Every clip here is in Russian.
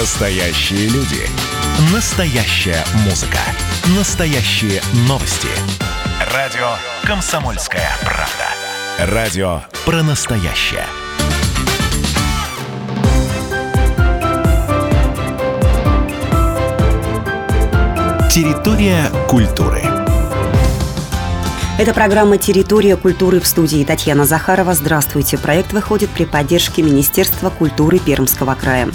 Настоящие люди. Настоящая музыка. Настоящие новости. Радио «Комсомольская правда». Радио про настоящее. Территория культуры. Это программа «Территория культуры» в студии Татьяна Захарова. Здравствуйте. Проект выходит при поддержке Министерства культуры Пермского края.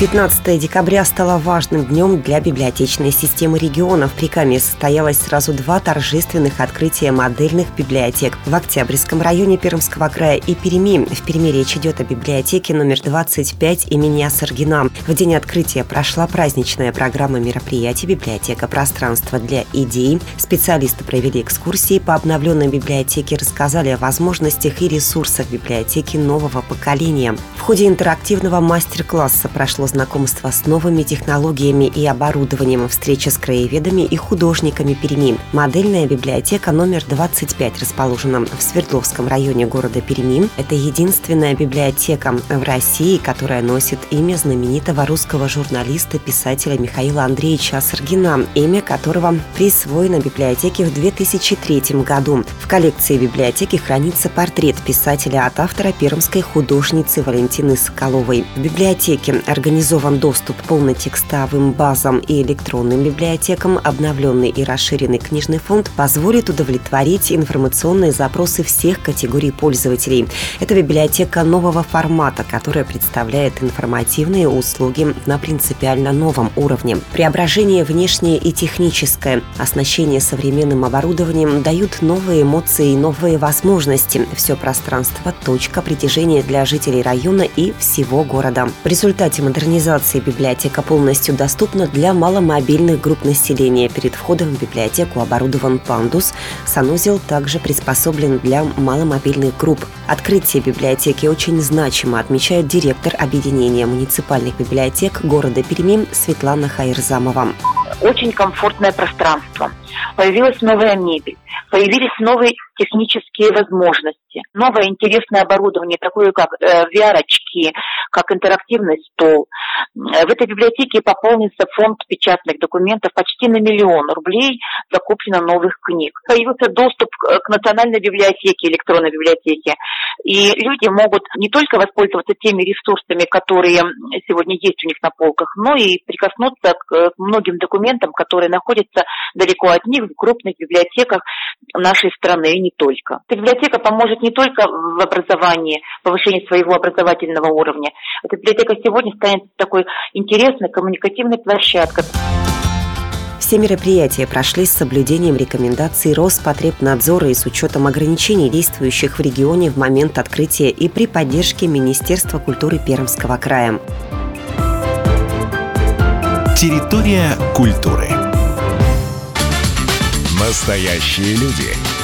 15 декабря стало важным днем для библиотечной системы регионов. При Каме состоялось сразу два торжественных открытия модельных библиотек в Октябрьском районе Пермского края и Перми. В Перми речь идет о библиотеке номер 25 имени Асаргина. В день открытия прошла праздничная программа мероприятий «Библиотека. Пространство для идей». Специалисты провели экскурсии по обновленной библиотеке, рассказали о возможностях и ресурсах библиотеки нового поколения. В ходе интерактивного мастер-класса прошло прошло знакомство с новыми технологиями и оборудованием, встреча с краеведами и художниками Перми. Модельная библиотека номер 25 расположена в Свердловском районе города Перми. Это единственная библиотека в России, которая носит имя знаменитого русского журналиста, писателя Михаила Андреевича Саргина, имя которого присвоено библиотеке в 2003 году. Коллекции библиотеки хранится портрет писателя от автора пермской художницы Валентины Соколовой. В библиотеке Организован доступ к полнотекстовым базам и электронным библиотекам. Обновленный и расширенный книжный фонд позволит удовлетворить информационные запросы всех категорий пользователей. Это библиотека нового формата, которая представляет информативные услуги на принципиально новом уровне. Преображение внешнее и техническое, оснащение современным оборудованием дают новые эмоции и новые возможности. Все пространство – точка притяжения для жителей района и всего города. В результате модернизации библиотека полностью доступна для маломобильных групп населения. Перед входом в библиотеку оборудован пандус. Санузел также приспособлен для маломобильных групп. Открытие библиотеки очень значимо, отмечает директор объединения муниципальных библиотек города Перми Светлана Хайрзамова. Очень комфортное пространство. Появилась новая мебель, появились новые технические возможности, новое интересное оборудование, такое как э, VR-очки, как интерактивный стол. В этой библиотеке пополнился фонд печатных документов почти на миллион рублей, закуплено новых книг. Появился доступ к национальной библиотеке, электронной библиотеке. И люди могут не только воспользоваться теми ресурсами, которые сегодня есть у них на полках, но и прикоснуться к многим документам, которые находятся далеко от них в крупных библиотеках нашей страны не только. Эта библиотека поможет не только в образовании, повышении своего образовательного уровня. Эта библиотека сегодня станет такой интересной коммуникативной площадкой. Все мероприятия прошли с соблюдением рекомендаций Роспотребнадзора и с учетом ограничений, действующих в регионе в момент открытия и при поддержке Министерства культуры Пермского края. Территория культуры. Настоящие люди.